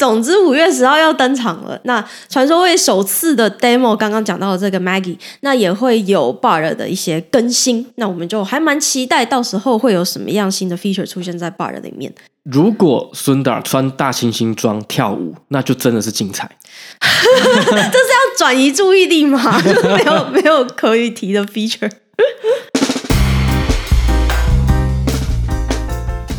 总之五月十号要登场了。那传说会首次的 demo，刚刚讲到的这个 Maggie，那也会有 Bard 的一些更新。那我们就还蛮期待到时候会有什么样新的 feature 出现在 Bard 里面。如果 Sundar 穿大猩猩装跳舞，那就真的是精彩。这是要转移注意力吗？没有没有可以提的 feature。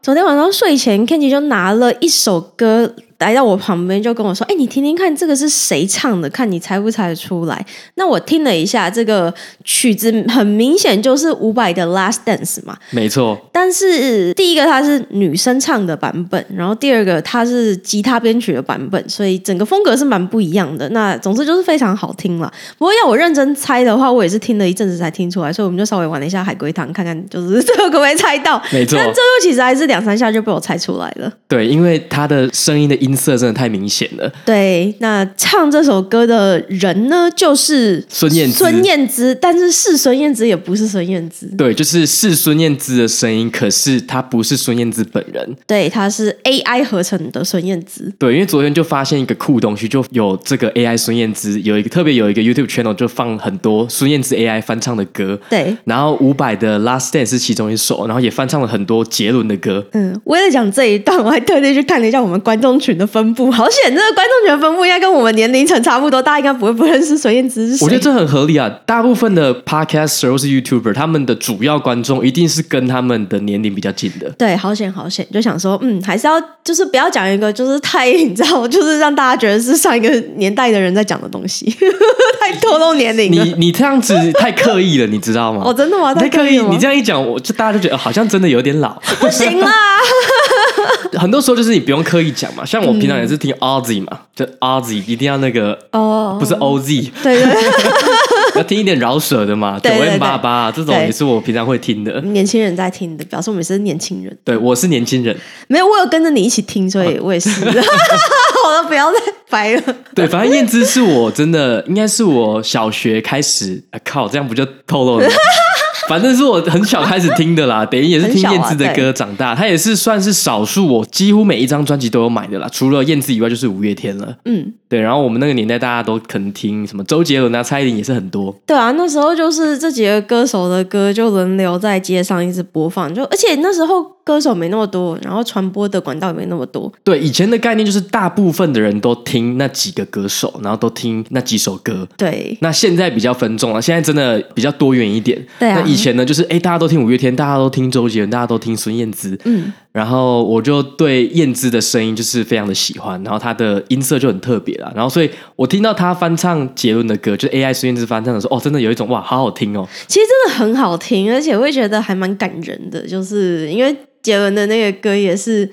昨天晚上睡前，Kenji 就拿了一首歌。来到我旁边就跟我说：“哎，你听听看，这个是谁唱的？看你猜不猜得出来？”那我听了一下，这个曲子很明显就是伍佰的《Last Dance》嘛。没错。但是第一个它是女生唱的版本，然后第二个它是吉他编曲的版本，所以整个风格是蛮不一样的。那总之就是非常好听了。不过要我认真猜的话，我也是听了一阵子才听出来，所以我们就稍微玩了一下海龟汤，看看就是最后可不可以猜到。没错。但最后其实还是两三下就被我猜出来了。对，因为他的声音的音。音色真的太明显了。对，那唱这首歌的人呢，就是孙燕姿。孙燕姿，但是是孙燕姿，也不是孙燕姿。对，就是是孙燕姿的声音，可是她不是孙燕姿本人。对，她是 AI 合成的孙燕姿。对，因为昨天就发现一个酷东西，就有这个 AI 孙燕姿，有一个特别有一个 YouTube channel 就放很多孙燕姿 AI 翻唱的歌。对，然后伍佰的 Last Dance 是其中一首，然后也翻唱了很多杰伦的歌。嗯，为了讲这一段，我还特地去看了一下我们观众群的分布，好险！这个观众群的分布应该跟我们年龄层差不多，大家应该不会不认识孙燕姿是谁。我觉得这很合理啊，大部分的 Podcaster 或是 YouTuber，他们的主要观众一定是跟他们的年龄比较近的。对，好险好险，就想说，嗯，还是要就是不要讲一个就是太你知道，就是让大家觉得是上一个年代的人在讲的东西，太透露年龄。你你这样子太刻意了，你知道吗？哦，真的吗？太刻意了。你这样一讲，我就大家就觉得好像真的有点老。不行啦。很多时候就是你不用刻意讲嘛，像我平常也是听 Ozzy 嘛，就 Ozzy 一定要那个哦，不是 OZ，对对，要听一点饶舌的嘛，九 N 八八这种也是我平常会听的。年轻人在听的，表示我们是年轻人。对，我是年轻人，没有，我有跟着你一起听，所以我也是。好了，不要再白了。对，反正燕姿是我真的应该是我小学开始，啊靠，这样不就透露了？反正是我很小开始听的啦，等于也是听燕姿的歌长大。他、啊、也是算是少数我几乎每一张专辑都有买的啦，除了燕姿以外就是五月天了。嗯，对。然后我们那个年代大家都可能听什么周杰伦啊、蔡依林也是很多。对啊，那时候就是这几个歌手的歌就轮流在街上一直播放，就而且那时候。歌手没那么多，然后传播的管道也没那么多。对，以前的概念就是大部分的人都听那几个歌手，然后都听那几首歌。对，那现在比较分众了，现在真的比较多元一点。对啊，那以前呢，就是哎，大家都听五月天，大家都听周杰伦，大家都听孙燕姿。嗯。然后我就对燕姿的声音就是非常的喜欢，然后她的音色就很特别啦。然后所以我听到她翻唱杰伦的歌，就 AI 孙燕姿翻唱的时候，哦，真的有一种哇，好好听哦。其实真的很好听，而且我会觉得还蛮感人的，就是因为。杰伦的那个歌也是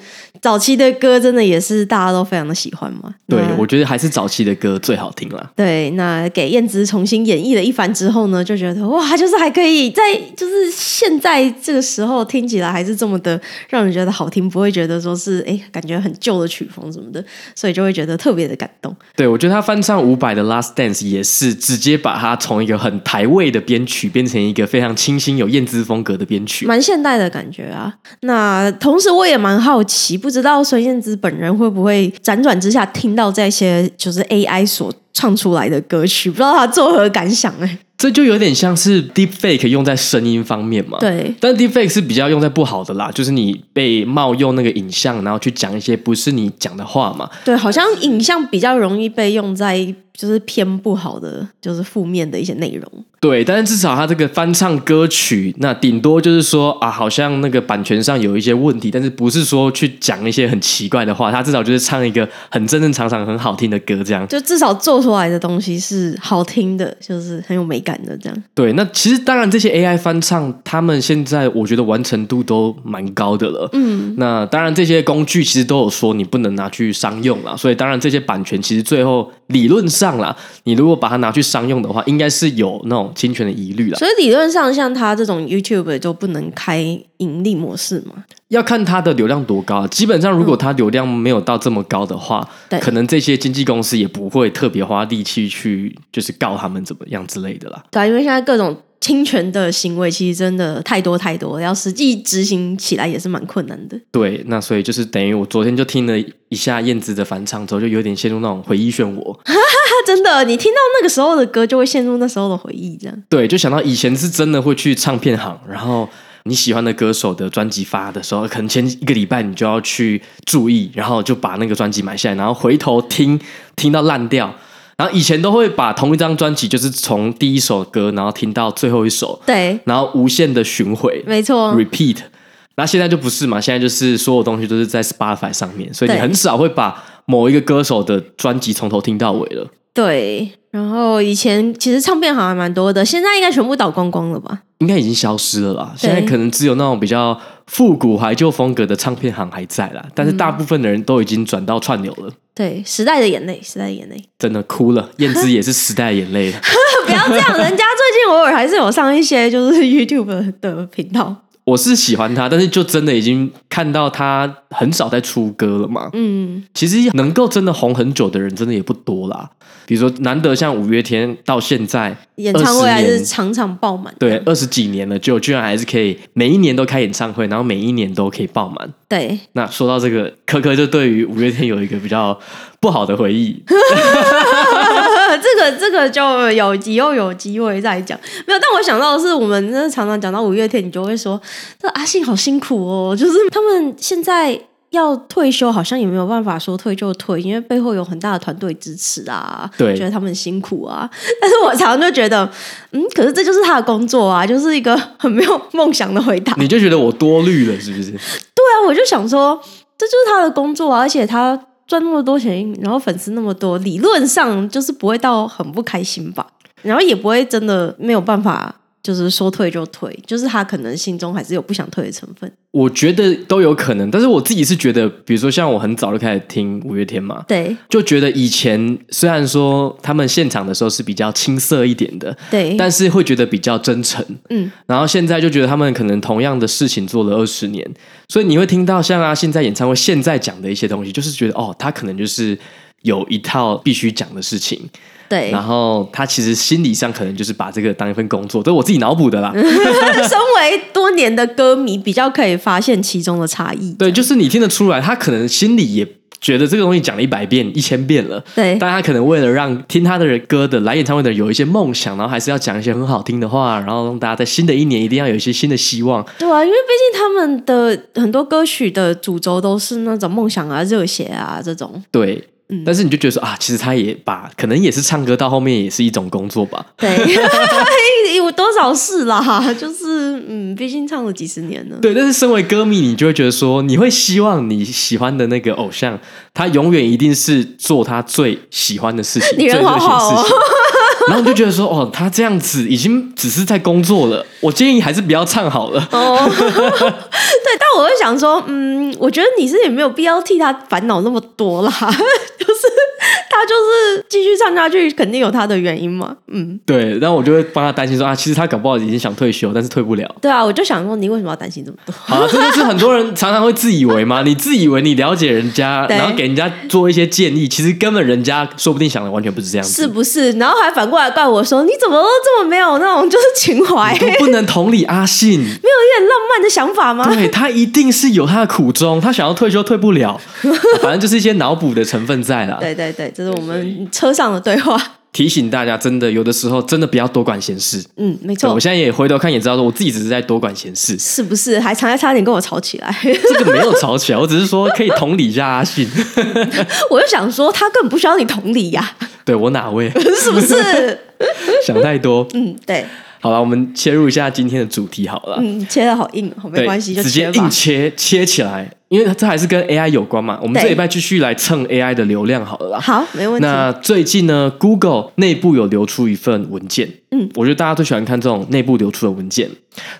早期的歌，真的也是大家都非常的喜欢嘛。对，我觉得还是早期的歌最好听了。对，那给燕姿重新演绎了一番之后呢，就觉得哇，就是还可以在就是现在这个时候听起来还是这么的让人觉得好听，不会觉得说是哎感觉很旧的曲风什么的，所以就会觉得特别的感动。对，我觉得他翻唱伍佰的《Last Dance》也是直接把它从一个很台味的编曲变成一个非常清新有燕姿风格的编曲，蛮现代的感觉啊。那啊，同时我也蛮好奇，不知道孙燕姿本人会不会辗转之下听到这些就是 AI 所唱出来的歌曲，不知道他作何感想哎？这就有点像是 Deepfake 用在声音方面嘛。对，但 Deepfake 是比较用在不好的啦，就是你被冒用那个影像，然后去讲一些不是你讲的话嘛。对，好像影像比较容易被用在。就是偏不好的，就是负面的一些内容。对，但是至少他这个翻唱歌曲，那顶多就是说啊，好像那个版权上有一些问题，但是不是说去讲一些很奇怪的话。他至少就是唱一个很正正常常、很好听的歌，这样。就至少做出来的东西是好听的，就是很有美感的这样。对，那其实当然这些 AI 翻唱，他们现在我觉得完成度都蛮高的了。嗯，那当然这些工具其实都有说你不能拿去商用啦，所以当然这些版权其实最后理论上啦，你如果把它拿去商用的话，应该是有那种侵权的疑虑啦。所以理论上，像他这种 YouTube 就不能开盈利模式嘛？要看它的流量多高。基本上，如果它流量没有到这么高的话，对可能这些经纪公司也不会特别花力气去就是告他们怎么样之类的啦。对啊，因为现在各种。侵权的行为其实真的太多太多，要实际执行起来也是蛮困难的。对，那所以就是等于我昨天就听了一下燕子的返场之后，就有点陷入那种回忆漩涡。真的，你听到那个时候的歌，就会陷入那时候的回忆，这样。对，就想到以前是真的会去唱片行，然后你喜欢的歌手的专辑发的时候，可能前一个礼拜你就要去注意，然后就把那个专辑买下来，然后回头听，听到烂掉。然后以前都会把同一张专辑，就是从第一首歌，然后听到最后一首，对，然后无限的巡回，没错，repeat。那现在就不是嘛，现在就是所有东西都是在 Spotify 上面，所以你很少会把某一个歌手的专辑从头听到尾了。对，然后以前其实唱片行还蛮多的，现在应该全部倒光光了吧？应该已经消失了啦。现在可能只有那种比较复古怀旧风格的唱片行还在啦，但是大部分的人都已经转到串流了。对，时代的眼泪，时代的眼泪，真的哭了。燕姿也是时代的眼泪。不要这样，人家最近偶尔还是有上一些就是 YouTube 的频道。我是喜欢他，但是就真的已经看到他很少在出歌了嘛。嗯，其实能够真的红很久的人，真的也不多啦。比如说，难得像五月天到现在演唱会还是场场爆满，对，二十几年了，就居然还是可以每一年都开演唱会，然后每一年都可以爆满。对，那说到这个，柯柯就对于五月天有一个比较不好的回忆。这个这个就有以后有机会再讲。没有，但我想到的是，我们真的常常讲到五月天，你就会说，这阿信好辛苦哦，就是他们现在要退休，好像也没有办法说退就退，因为背后有很大的团队支持啊。对，觉得他们辛苦啊。但是我常常就觉得，嗯，可是这就是他的工作啊，就是一个很没有梦想的回答。你就觉得我多虑了，是不是？对啊，我就想说，这就是他的工作啊，而且他。赚那么多钱，然后粉丝那么多，理论上就是不会到很不开心吧？然后也不会真的没有办法。就是说退就退，就是他可能心中还是有不想退的成分。我觉得都有可能，但是我自己是觉得，比如说像我很早就开始听五月天嘛，对，就觉得以前虽然说他们现场的时候是比较青涩一点的，对，但是会觉得比较真诚，嗯，然后现在就觉得他们可能同样的事情做了二十年，所以你会听到像啊现在演唱会现在讲的一些东西，就是觉得哦，他可能就是有一套必须讲的事情。对，然后他其实心理上可能就是把这个当一份工作，这是我自己脑补的啦。身为多年的歌迷，比较可以发现其中的差异。对，就是你听得出来，他可能心里也觉得这个东西讲了一百遍、一千遍了。对，但他可能为了让听他的歌的来演唱会的人有一些梦想，然后还是要讲一些很好听的话，然后让大家在新的一年一定要有一些新的希望。对啊，因为毕竟他们的很多歌曲的主轴都是那种梦想啊、热血啊这种。对。但是你就觉得说啊，其实他也把可能也是唱歌到后面也是一种工作吧？对，有多少事啦？就是嗯，毕竟唱了几十年了。对，但是身为歌迷，你就会觉得说，你会希望你喜欢的那个偶像，他永远一定是做他最喜欢的事情，你人好好哦。最热血的事情。然后你就觉得说，哦，他这样子已经只是在工作了。我建议还是不要唱好了。哦，对，但我会想说，嗯，我觉得你是也没有必要替他烦恼那么多啦。就是继续唱下去，肯定有他的原因嘛。嗯，对。然后我就会帮他担心说啊，其实他搞不好已经想退休，但是退不了。对啊，我就想说，你为什么要担心这么多？啊，这就是很多人常常会自以为嘛。你自以为你了解人家，然后给人家做一些建议，其实根本人家说不定想的完全不是这样子，是不是？然后还反过来怪我说，你怎么都这么没有那种就是情怀？都不能同理阿信，没有一点浪漫的想法吗？对，他一定是有他的苦衷，他想要退休退不了，反正就是一些脑补的成分在啦。对对对，这是我们车上的对话。提醒大家，真的有的时候真的不要多管闲事。嗯，没错。我现在也回头看也知道，说我自己只是在多管闲事，是不是？还差差点跟我吵起来。这个没有吵起来，我只是说可以同理一下阿信。我就想说，他根本不需要你同理呀。对，我哪位？是不是？想太多。嗯，对。好了，我们切入一下今天的主题好了。嗯，切的好硬，好没关系，就直接硬切切起来，因为这还是跟 AI 有关嘛。我们这礼拜继续来蹭 AI 的流量好了啦。好，没问题。那最近呢，Google 内部有流出一份文件，嗯，我觉得大家都喜欢看这种内部流出的文件。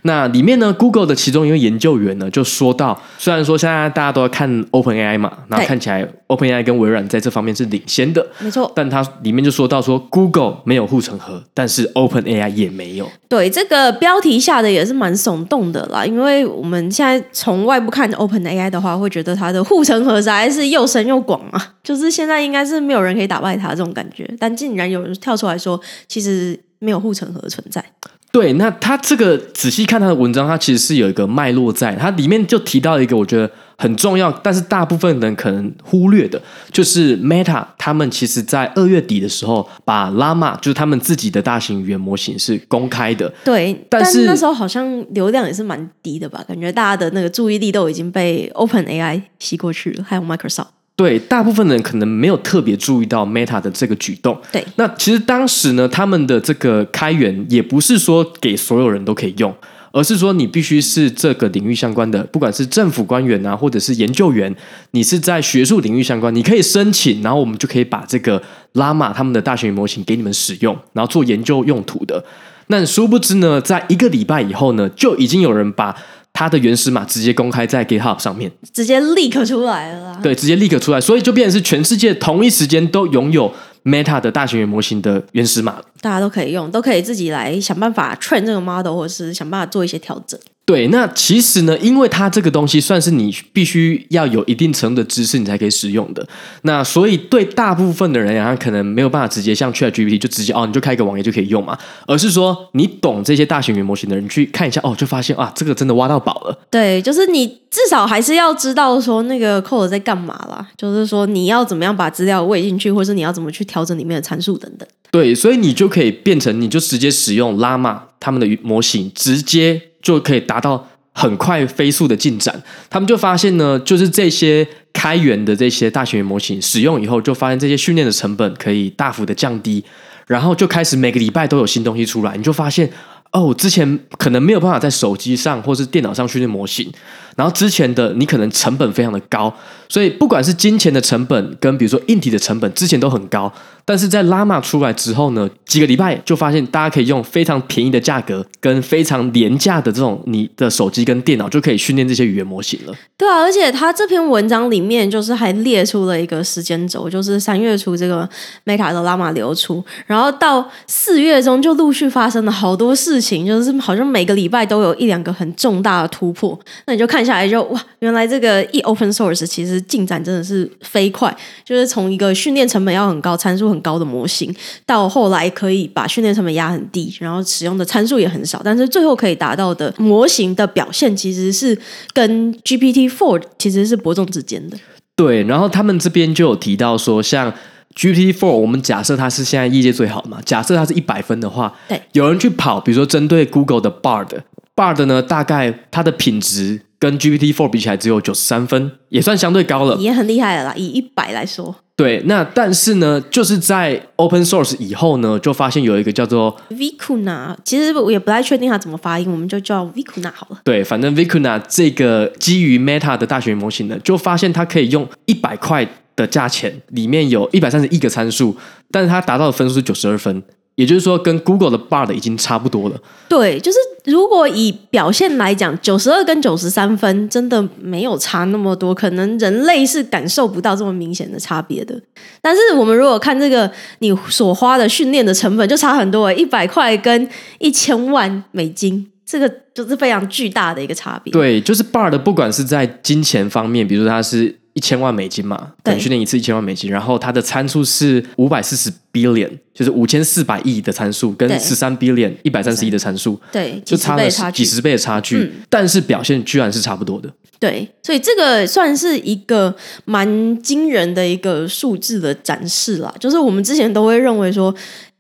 那里面呢，Google 的其中一位研究员呢就说到，虽然说现在大家都要看 OpenAI 嘛，然后看起来 OpenAI 跟微软在这方面是领先的，没错。但他里面就说到说，Google 没有护城河，但是 OpenAI 也没有。对，这个标题下的也是蛮耸动的啦，因为我们现在从外部看 OpenAI 的话，会觉得它的护城河实在是又深又广啊，就是现在应该是没有人可以打败它这种感觉。但竟然有人跳出来说，其实没有护城河的存在。对，那他这个仔细看他的文章，他其实是有一个脉络在，他里面就提到一个我觉得很重要，但是大部分人可能忽略的，就是 Meta 他们其实在二月底的时候，把 Llama 就是他们自己的大型语言模型是公开的。对，但是但那时候好像流量也是蛮低的吧？感觉大家的那个注意力都已经被 OpenAI 吸过去了，还有 Microsoft。对，大部分人可能没有特别注意到 Meta 的这个举动。对，那其实当时呢，他们的这个开源也不是说给所有人都可以用，而是说你必须是这个领域相关的，不管是政府官员啊，或者是研究员，你是在学术领域相关，你可以申请，然后我们就可以把这个 Llama 他们的大学模型给你们使用，然后做研究用途的。那殊不知呢，在一个礼拜以后呢，就已经有人把它的原始码直接公开在 GitHub 上面，直接 leak 出来了。对，直接 leak 出来，所以就变成是全世界同一时间都拥有 Meta 的大型语言模型的原始码，大家都可以用，都可以自己来想办法 train 这个 model，或者是想办法做一些调整。对，那其实呢，因为它这个东西算是你必须要有一定程度的知识，你才可以使用的。那所以对大部分的人啊，可能没有办法直接像 ChatGPT 就直接哦，你就开一个网页就可以用嘛。而是说，你懂这些大型语言模型的人去看一下哦，就发现啊，这个真的挖到宝了。对，就是你至少还是要知道说那个 code 在干嘛啦，就是说你要怎么样把资料喂进去，或是你要怎么去调整里面的参数等等。对，所以你就可以变成，你就直接使用 Llama 他们的模型，直接。就可以达到很快飞速的进展。他们就发现呢，就是这些开源的这些大型模型使用以后，就发现这些训练的成本可以大幅的降低，然后就开始每个礼拜都有新东西出来。你就发现哦，之前可能没有办法在手机上或是电脑上训练模型。然后之前的你可能成本非常的高，所以不管是金钱的成本跟比如说硬体的成本，之前都很高。但是在 Llama 出来之后呢，几个礼拜就发现大家可以用非常便宜的价格跟非常廉价的这种你的手机跟电脑就可以训练这些语言模型了。对啊，而且他这篇文章里面就是还列出了一个时间轴，就是三月初这个 Meta 的 Llama 流出，然后到四月中就陆续发生了好多事情，就是好像每个礼拜都有一两个很重大的突破。那你就看。下来就哇，原来这个一 open source 其实进展真的是飞快，就是从一个训练成本要很高、参数很高的模型，到后来可以把训练成本压很低，然后使用的参数也很少，但是最后可以达到的模型的表现，其实是跟 GPT four 其实是伯仲之间的。对，然后他们这边就有提到说，像 GPT four，我们假设它是现在业界最好嘛，假设它是一百分的话，对，有人去跑，比如说针对 Google 的 Bard，Bard 呢，大概它的品质。跟 GPT Four 比起来，只有九十三分，也算相对高了，也很厉害了啦。以一百来说，对，那但是呢，就是在 Open Source 以后呢，就发现有一个叫做 Vicuna，其实我也不太确定它怎么发音，我们就叫 Vicuna 好了。对，反正 Vicuna 这个基于 Meta 的大学模型呢，就发现它可以用一百块的价钱，里面有一百三十一个参数，但是它达到的分数是九十二分。也就是说，跟 Google 的 Bard 已经差不多了。对，就是如果以表现来讲，九十二跟九十三分真的没有差那么多，可能人类是感受不到这么明显的差别的。但是我们如果看这个，你所花的训练的成本就差很多，一百块跟一千万美金，这个就是非常巨大的一个差别。对，就是 Bard 不管是在金钱方面，比如说它是。一千万美金嘛，等训练一次一千万美金，然后它的参数是五百四十 billion，就是五千四百亿的参数，跟十三 billion 一百三十亿的参数，对，就差了几十倍的差距，嗯，但是表现居然是差不多的。对，所以这个算是一个蛮惊人的一个数字的展示啦，就是我们之前都会认为说。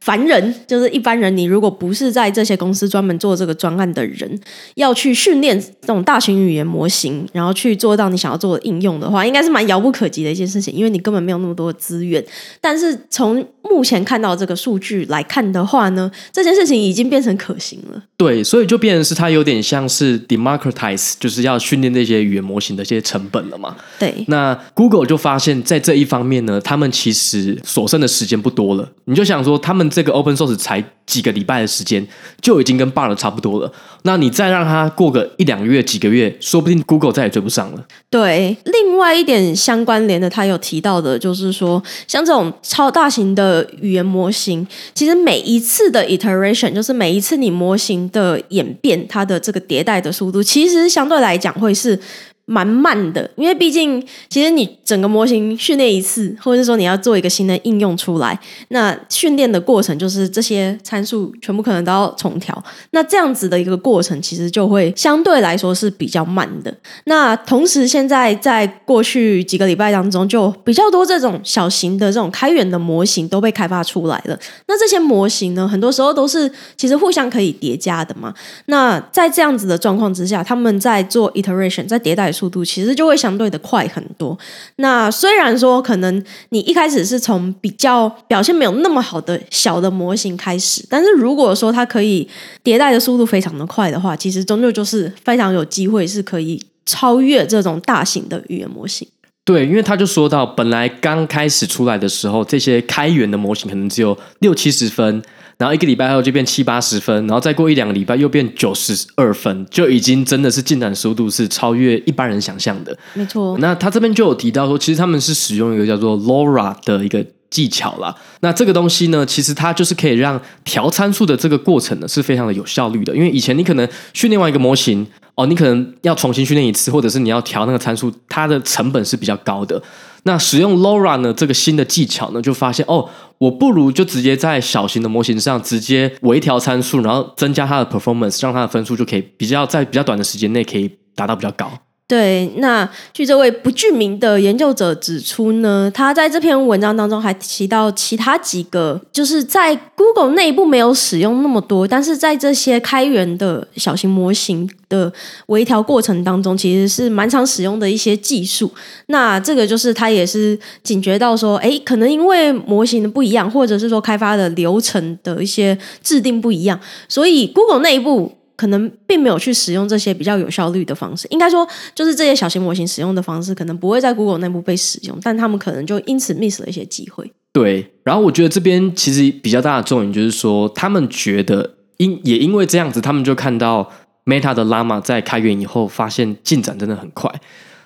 凡人就是一般人，你如果不是在这些公司专门做这个专案的人，要去训练这种大型语言模型，然后去做到你想要做的应用的话，应该是蛮遥不可及的一件事情，因为你根本没有那么多的资源。但是从目前看到这个数据来看的话呢，这件事情已经变成可行了。对，所以就变成是它有点像是 democratize，就是要训练这些语言模型的一些成本了嘛。对，那 Google 就发现，在这一方面呢，他们其实所剩的时间不多了。你就想说他们。这个 open source 才几个礼拜的时间，就已经跟 Bard 差不多了。那你再让它过个一两个月、几个月，说不定 Google 再也追不上了。对，另外一点相关联的，他有提到的，就是说，像这种超大型的语言模型，其实每一次的 iteration，就是每一次你模型的演变，它的这个迭代的速度，其实相对来讲会是。蛮慢的，因为毕竟，其实你整个模型训练一次，或者是说你要做一个新的应用出来，那训练的过程就是这些参数全部可能都要重调。那这样子的一个过程，其实就会相对来说是比较慢的。那同时，现在在过去几个礼拜当中，就比较多这种小型的这种开源的模型都被开发出来了。那这些模型呢，很多时候都是其实互相可以叠加的嘛。那在这样子的状况之下，他们在做 iteration，在迭代。速度其实就会相对的快很多。那虽然说可能你一开始是从比较表现没有那么好的小的模型开始，但是如果说它可以迭代的速度非常的快的话，其实终究就是非常有机会是可以超越这种大型的语言模型。对，因为他就说到，本来刚开始出来的时候，这些开源的模型可能只有六七十分。然后一个礼拜后就变七八十分，然后再过一两个礼拜又变九十二分，就已经真的是进展速度是超越一般人想象的。没错。那他这边就有提到说，其实他们是使用一个叫做 LoRA 的一个技巧啦。那这个东西呢，其实它就是可以让调参数的这个过程呢是非常的有效率的。因为以前你可能训练完一个模型，哦，你可能要重新训练一次，或者是你要调那个参数，它的成本是比较高的。那使用 LoRA 呢，这个新的技巧呢，就发现哦，我不如就直接在小型的模型上直接微调参数，然后增加它的 performance，让它的分数就可以比较在比较短的时间内可以达到比较高。对，那据这位不具名的研究者指出呢，他在这篇文章当中还提到其他几个，就是在 Google 内部没有使用那么多，但是在这些开源的小型模型的微调过程当中，其实是蛮常使用的一些技术。那这个就是他也是警觉到说，哎，可能因为模型的不一样，或者是说开发的流程的一些制定不一样，所以 Google 内部。可能并没有去使用这些比较有效率的方式，应该说就是这些小型模型使用的方式，可能不会在 Google 内部被使用，但他们可能就因此 miss 了一些机会。对，然后我觉得这边其实比较大的重点就是说，他们觉得因也因为这样子，他们就看到 Meta 的 Llama 在开源以后，发现进展真的很快。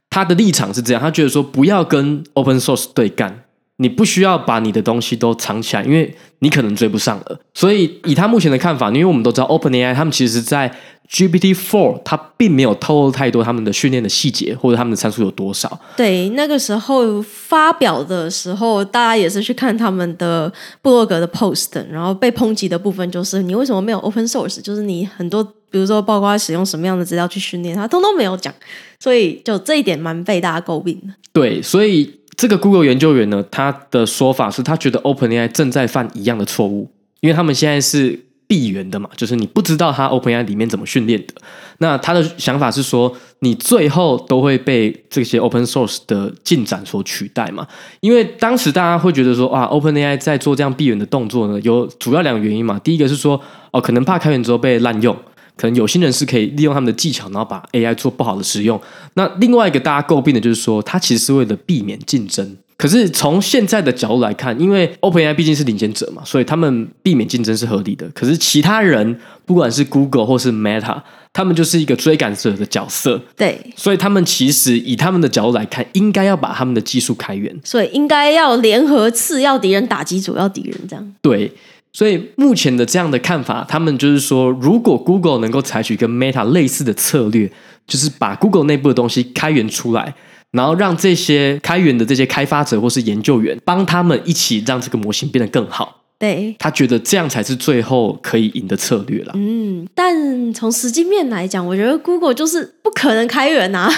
他的立场是这样，他觉得说不要跟 Open Source 对干。你不需要把你的东西都藏起来，因为你可能追不上了。所以以他目前的看法，因为我们都知道 OpenAI 他们其实，在 GPT Four 它并没有透露太多他们的训练的细节或者他们的参数有多少。对，那个时候发表的时候，大家也是去看他们的部落格的 post，然后被抨击的部分就是你为什么没有 Open Source？就是你很多，比如说包括使用什么样的资料去训练，他通通没有讲。所以就这一点蛮被大家诟病的。对，所以。这个 Google 研究员呢，他的说法是他觉得 OpenAI 正在犯一样的错误，因为他们现在是闭源的嘛，就是你不知道他 OpenAI 里面怎么训练的。那他的想法是说，你最后都会被这些 Open Source 的进展所取代嘛？因为当时大家会觉得说，啊，OpenAI 在做这样闭源的动作呢，有主要两个原因嘛。第一个是说，哦，可能怕开源之后被滥用。可能有心人士可以利用他们的技巧，然后把 AI 做不好的使用。那另外一个大家诟病的就是说，它其实是为了避免竞争。可是从现在的角度来看，因为 OpenAI 毕竟是领先者嘛，所以他们避免竞争是合理的。可是其他人，不管是 Google 或是 Meta，他们就是一个追赶者的角色。对，所以他们其实以他们的角度来看，应该要把他们的技术开源，所以应该要联合次要敌人打击主要敌人，这样。对。所以目前的这样的看法，他们就是说，如果 Google 能够采取跟 Meta 类似的策略，就是把 Google 内部的东西开源出来，然后让这些开源的这些开发者或是研究员帮他们一起让这个模型变得更好。对，他觉得这样才是最后可以赢的策略了。嗯，但从实际面来讲，我觉得 Google 就是不可能开源啊，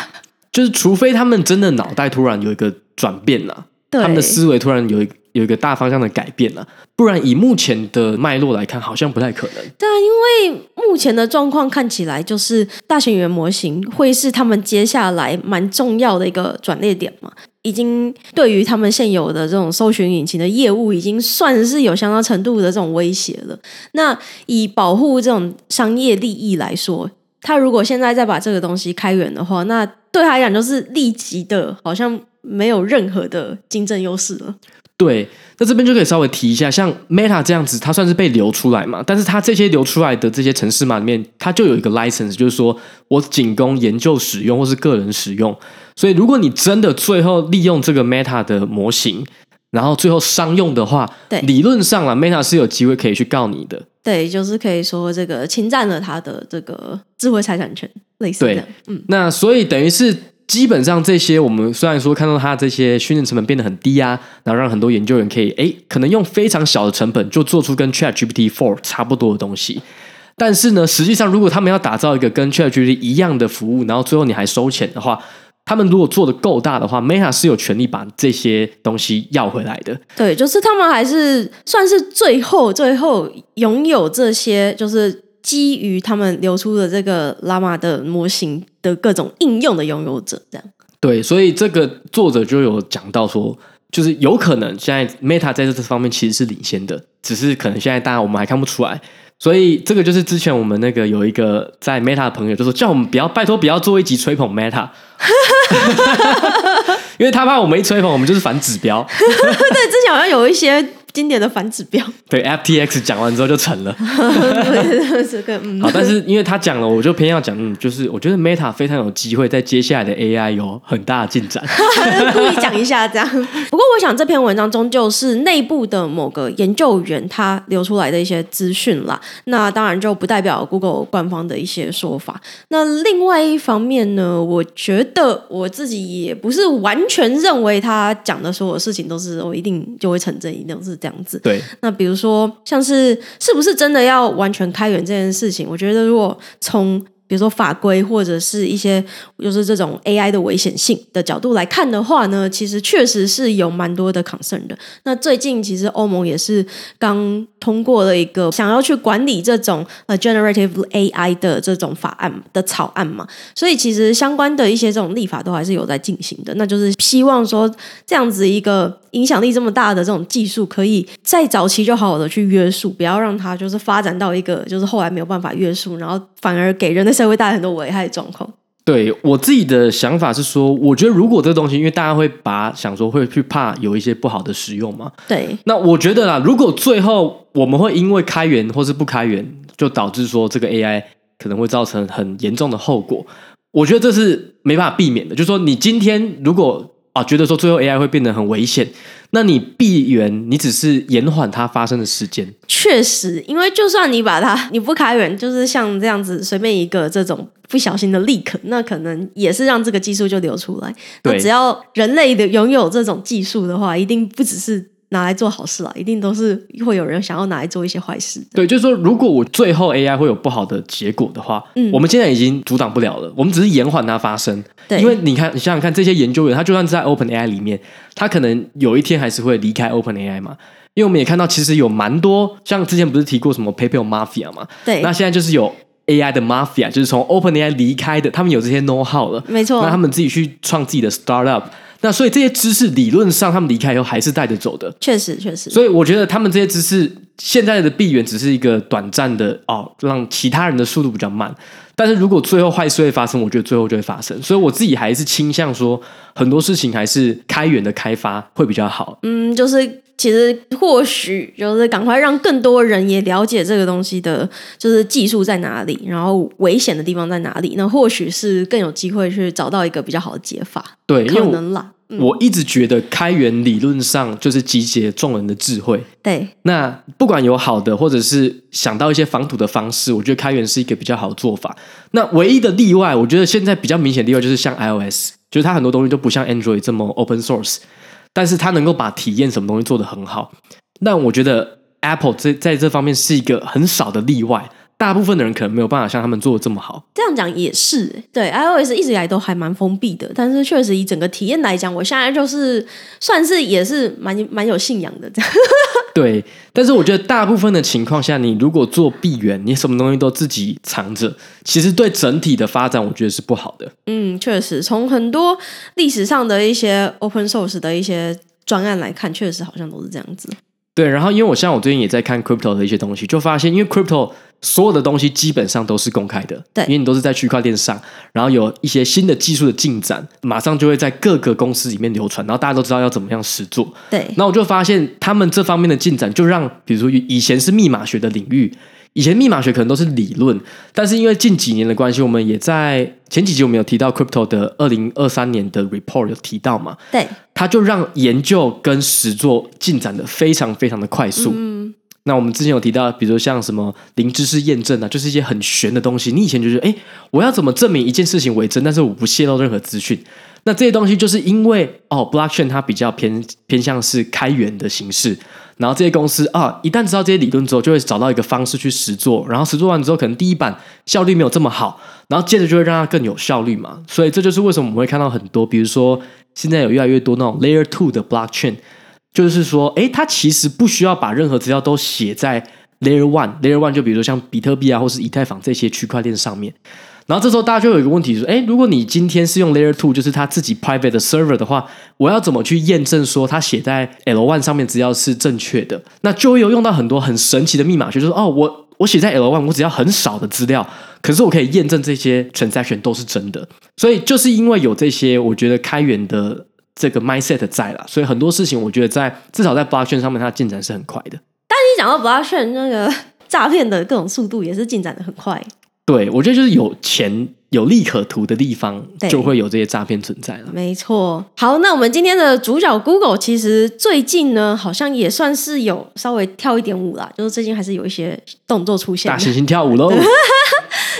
就是除非他们真的脑袋突然有一个转变了，他们的思维突然有一个。有一个大方向的改变了，不然以目前的脉络来看，好像不太可能。对啊，因为目前的状况看起来，就是大型语言模型会是他们接下来蛮重要的一个转捩点嘛。已经对于他们现有的这种搜寻引擎的业务，已经算是有相当程度的这种威胁了。那以保护这种商业利益来说，他如果现在再把这个东西开源的话，那对他来讲就是立即的，好像没有任何的竞争优势了。对，那这边就可以稍微提一下，像 Meta 这样子，它算是被流出来嘛，但是它这些流出来的这些城市码里面，它就有一个 license，就是说我仅供研究使用或是个人使用。所以如果你真的最后利用这个 Meta 的模型，然后最后商用的话，对，理论上啊，Meta 是有机会可以去告你的。对，就是可以说这个侵占了他的这个智慧财产权，类似的。嗯，那所以等于是。基本上这些，我们虽然说看到它这些训练成本变得很低啊，然后让很多研究员可以诶，可能用非常小的成本就做出跟 ChatGPT Four 差不多的东西。但是呢，实际上如果他们要打造一个跟 ChatGPT 一样的服务，然后最后你还收钱的话，他们如果做的够大的话，Meta 是有权利把这些东西要回来的。对，就是他们还是算是最后最后拥有这些，就是。基于他们流出的这个 Llama 的模型的各种应用的拥有者，这样对，所以这个作者就有讲到说，就是有可能现在 Meta 在这方面其实是领先的，只是可能现在大家我们还看不出来。所以这个就是之前我们那个有一个在 Meta 的朋友就说，叫我们不要拜托不要做一集吹捧 Meta，因为他怕我们一吹捧，我们就是反指标。对，之前好像有一些。经典的反指标，对 FTX 讲完之后就成了。这个嗯，好，但是因为他讲了，我就偏要讲，嗯，就是我觉得 Meta 非常有机会在接下来的 AI 有很大的进展。故意讲一下这样。不过我想这篇文章终究是内部的某个研究员他留出来的一些资讯啦。那当然就不代表 Google 官方的一些说法。那另外一方面呢，我觉得我自己也不是完全认为他讲的所有事情都是我一定就会成真，一定是。这样子，对。那比如说，像是是不是真的要完全开源这件事情，我觉得如果从比如说法规或者是一些就是这种 AI 的危险性的角度来看的话呢，其实确实是有蛮多的 concern 的。那最近其实欧盟也是刚通过了一个想要去管理这种呃 generative AI 的这种法案的草案嘛，所以其实相关的一些这种立法都还是有在进行的。那就是希望说这样子一个影响力这么大的这种技术，可以在早期就好好的去约束，不要让它就是发展到一个就是后来没有办法约束，然后反而给人的。才会带来很多危害状况。对，我自己的想法是说，我觉得如果这个东西，因为大家会把想说会去怕有一些不好的使用嘛。对。那我觉得啦，如果最后我们会因为开源或是不开源，就导致说这个 AI 可能会造成很严重的后果，我觉得这是没办法避免的。就是说，你今天如果啊觉得说最后 AI 会变得很危险。那你闭源，你只是延缓它发生的时间。确实，因为就算你把它，你不开源，就是像这样子随便一个这种不小心的 leak，那可能也是让这个技术就流出来。对，那只要人类的拥有这种技术的话，一定不只是。拿来做好事啊，一定都是会有人想要拿来做一些坏事。对，就是说，如果我最后 AI 会有不好的结果的话，嗯，我们现在已经阻挡不了了，我们只是延缓它发生。对，因为你看，你想想看，这些研究员他就算在 OpenAI 里面，他可能有一天还是会离开 OpenAI 嘛。因为我们也看到，其实有蛮多像之前不是提过什么 PayPal Mafia 嘛？对，那现在就是有 AI 的 Mafia，就是从 OpenAI 离开的，他们有这些 know how 了，没错，那他们自己去创自己的 startup。那所以这些知识理论上，他们离开以后还是带着走的。确实，确实。所以我觉得他们这些知识现在的闭源只是一个短暂的哦，让其他人的速度比较慢。但是如果最后坏事会发生，我觉得最后就会发生。所以我自己还是倾向说，很多事情还是开源的开发会比较好。嗯，就是其实或许就是赶快让更多人也了解这个东西的，就是技术在哪里，然后危险的地方在哪里。那或许是更有机会去找到一个比较好的解法。对，可能啦。我一直觉得开源理论上就是集结众人的智慧。对，那不管有好的，或者是想到一些防堵的方式，我觉得开源是一个比较好的做法。那唯一的例外，我觉得现在比较明显的例外就是像 iOS，就是它很多东西都不像 Android 这么 open source，但是它能够把体验什么东西做得很好。那我觉得 Apple 在在这方面是一个很少的例外。大部分的人可能没有办法像他们做的这么好。这样讲也是，对 iOS 一直以来都还蛮封闭的，但是确实以整个体验来讲，我现在就是算是也是蛮蛮有信仰的这样。对，但是我觉得大部分的情况下，你如果做闭源，你什么东西都自己藏着，其实对整体的发展，我觉得是不好的。嗯，确实，从很多历史上的一些 open source 的一些专案来看，确实好像都是这样子。对，然后因为我像我最近也在看 crypto 的一些东西，就发现因为 crypto 所有的东西基本上都是公开的，对，因为你都是在区块链上，然后有一些新的技术的进展，马上就会在各个公司里面流传，然后大家都知道要怎么样实做。对，那我就发现他们这方面的进展，就让比如说以前是密码学的领域。以前密码学可能都是理论，但是因为近几年的关系，我们也在前几集我们有提到 crypto 的二零二三年的 report 有提到嘛？对，它就让研究跟实作进展的非常非常的快速。嗯，那我们之前有提到，比如说像什么零知识验证啊，就是一些很玄的东西。你以前就觉得，哎，我要怎么证明一件事情为真？但是我不泄露任何资讯。那这些东西就是因为哦，blockchain 它比较偏偏向是开源的形式。然后这些公司啊，一旦知道这些理论之后，就会找到一个方式去实做。然后实做完之后，可能第一版效率没有这么好，然后接着就会让它更有效率嘛。所以这就是为什么我们会看到很多，比如说现在有越来越多那种 Layer Two 的 Blockchain，就是说，诶，它其实不需要把任何资料都写在 Layer One。Layer One 就比如说像比特币啊，或是以太坊这些区块链上面。然后这时候大家就有一个问题说，诶，如果你今天是用 Layer Two，就是他自己 private 的 server 的话，我要怎么去验证说他写在 L One 上面资料是正确的？那就会有用到很多很神奇的密码学，就是哦，我我写在 L One，我只要很少的资料，可是我可以验证这些 transaction 都是真的。所以就是因为有这些，我觉得开源的这个 mindset 在啦，所以很多事情我觉得在至少在 blockchain 上面，它进展是很快的。但你讲到 blockchain 那个诈骗的各种速度也是进展的很快。对，我觉得就是有钱有利可图的地方，就会有这些诈骗存在了。没错。好，那我们今天的主角 Google 其实最近呢，好像也算是有稍微跳一点舞啦，就是最近还是有一些动作出现。大猩猩跳舞喽！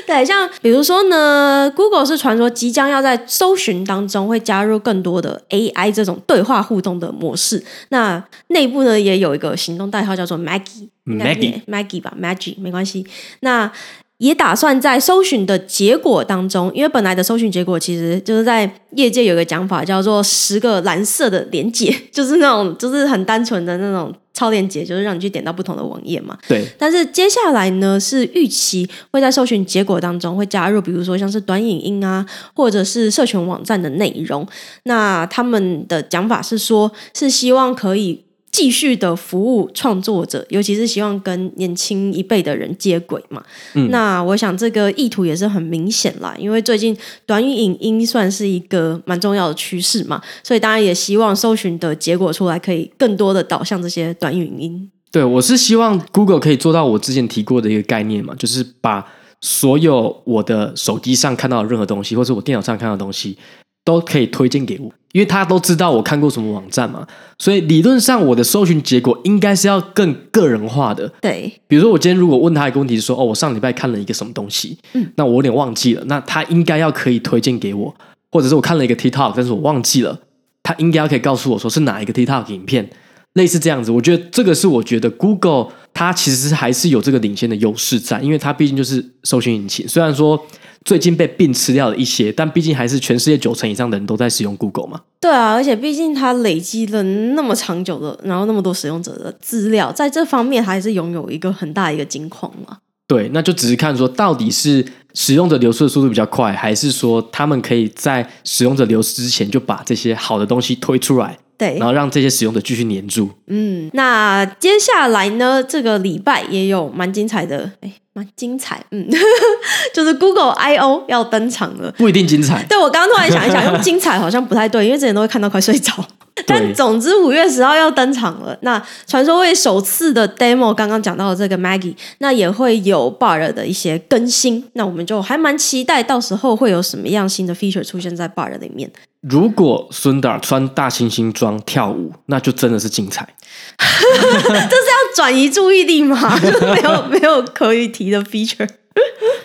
对，像比如说呢，Google 是传说即将要在搜寻当中会加入更多的 AI 这种对话互动的模式。那内部呢也有一个行动代号叫做 Maggie，Maggie，Maggie 吧，Maggie 没关系。那也打算在搜寻的结果当中，因为本来的搜寻结果其实就是在业界有个讲法叫做十个蓝色的连接，就是那种就是很单纯的那种超链接，就是让你去点到不同的网页嘛。对。但是接下来呢，是预期会在搜寻结果当中会加入，比如说像是短影音啊，或者是社群网站的内容。那他们的讲法是说，是希望可以。继续的服务创作者，尤其是希望跟年轻一辈的人接轨嘛。嗯，那我想这个意图也是很明显啦，因为最近短语影音算是一个蛮重要的趋势嘛，所以当然也希望搜寻的结果出来可以更多的导向这些短语影音。对，我是希望 Google 可以做到我之前提过的一个概念嘛，就是把所有我的手机上看到的任何东西，或者我电脑上看到的东西。都可以推荐给我，因为他都知道我看过什么网站嘛，所以理论上我的搜寻结果应该是要更个人化的。对，比如说我今天如果问他一个问题，是说哦，我上礼拜看了一个什么东西，嗯，那我有点忘记了，那他应该要可以推荐给我，或者是我看了一个 TikTok，但是我忘记了，他应该要可以告诉我说是哪一个 TikTok 影片，类似这样子。我觉得这个是我觉得 Google 它其实还是有这个领先的优势在，因为它毕竟就是搜寻引擎，虽然说。最近被并吃掉了一些，但毕竟还是全世界九成以上的人都在使用 Google 嘛。对啊，而且毕竟它累积了那么长久的，然后那么多使用者的资料，在这方面还是拥有一个很大一个金矿嘛。对，那就只是看说到底是使用者流失的速度比较快，还是说他们可以在使用者流失之前就把这些好的东西推出来，对，然后让这些使用者继续黏住。嗯，那接下来呢，这个礼拜也有蛮精彩的，哎。蛮精彩，嗯，就是 Google I/O 要登场了，不一定精彩。对，我刚刚突然想一想，用精彩好像不太对，因为之前都会看到快睡着。但总之五月十号要登场了。那传说会首次的 demo，刚刚讲到的这个 Maggie，那也会有 Bard 的一些更新。那我们就还蛮期待，到时候会有什么样新的 feature 出现在 Bard 里面。如果 Sundar 穿大猩猩装跳舞，那就真的是精彩。这是要转移注意力吗？没有没有可以提的 feature。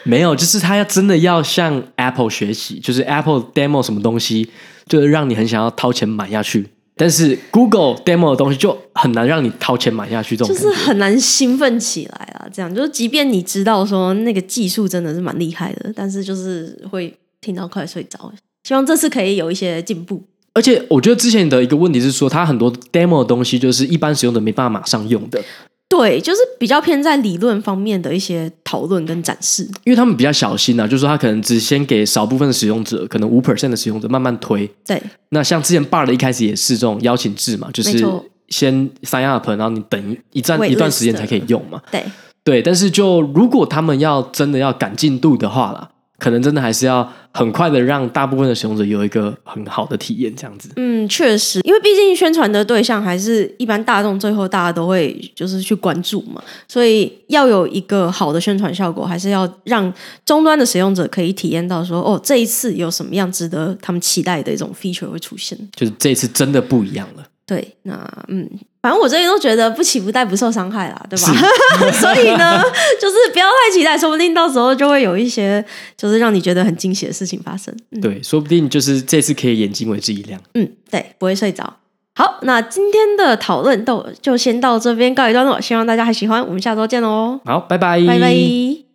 没有，就是他要真的要向 Apple 学习，就是 Apple demo 什么东西，就是让你很想要掏钱买下去。但是 Google demo 的东西就很难让你掏钱买下去，这种就是很难兴奋起来啊。这样就是，即便你知道说那个技术真的是蛮厉害的，但是就是会听到快睡着。希望这次可以有一些进步。而且我觉得之前的一个问题是说，它很多 demo 的东西就是一般使用的没办法马上用的。对，就是比较偏在理论方面的一些讨论跟展示。因为他们比较小心啊，就是说他可能只先给少部分的使用者，可能五 percent 的使用者慢慢推。对。那像之前 Bard 的一开始也是这种邀请制嘛，就是先 sign up，然后你等一段一段时间才可以用嘛。对对，但是就如果他们要真的要赶进度的话啦。可能真的还是要很快的让大部分的使用者有一个很好的体验，这样子。嗯，确实，因为毕竟宣传的对象还是一般大众，最后大家都会就是去关注嘛，所以要有一个好的宣传效果，还是要让终端的使用者可以体验到说，哦，这一次有什么样值得他们期待的一种 feature 会出现，就是这一次真的不一样了。对，那嗯。反正我这边都觉得不起不待不受伤害啦，对吧？所以呢，就是不要太期待，说不定到时候就会有一些就是让你觉得很惊喜的事情发生。嗯、对，说不定就是这次可以眼睛为之一亮。嗯，对，不会睡着。好，那今天的讨论到就先到这边告一段落，希望大家还喜欢，我们下周见喽。好，拜拜，拜拜。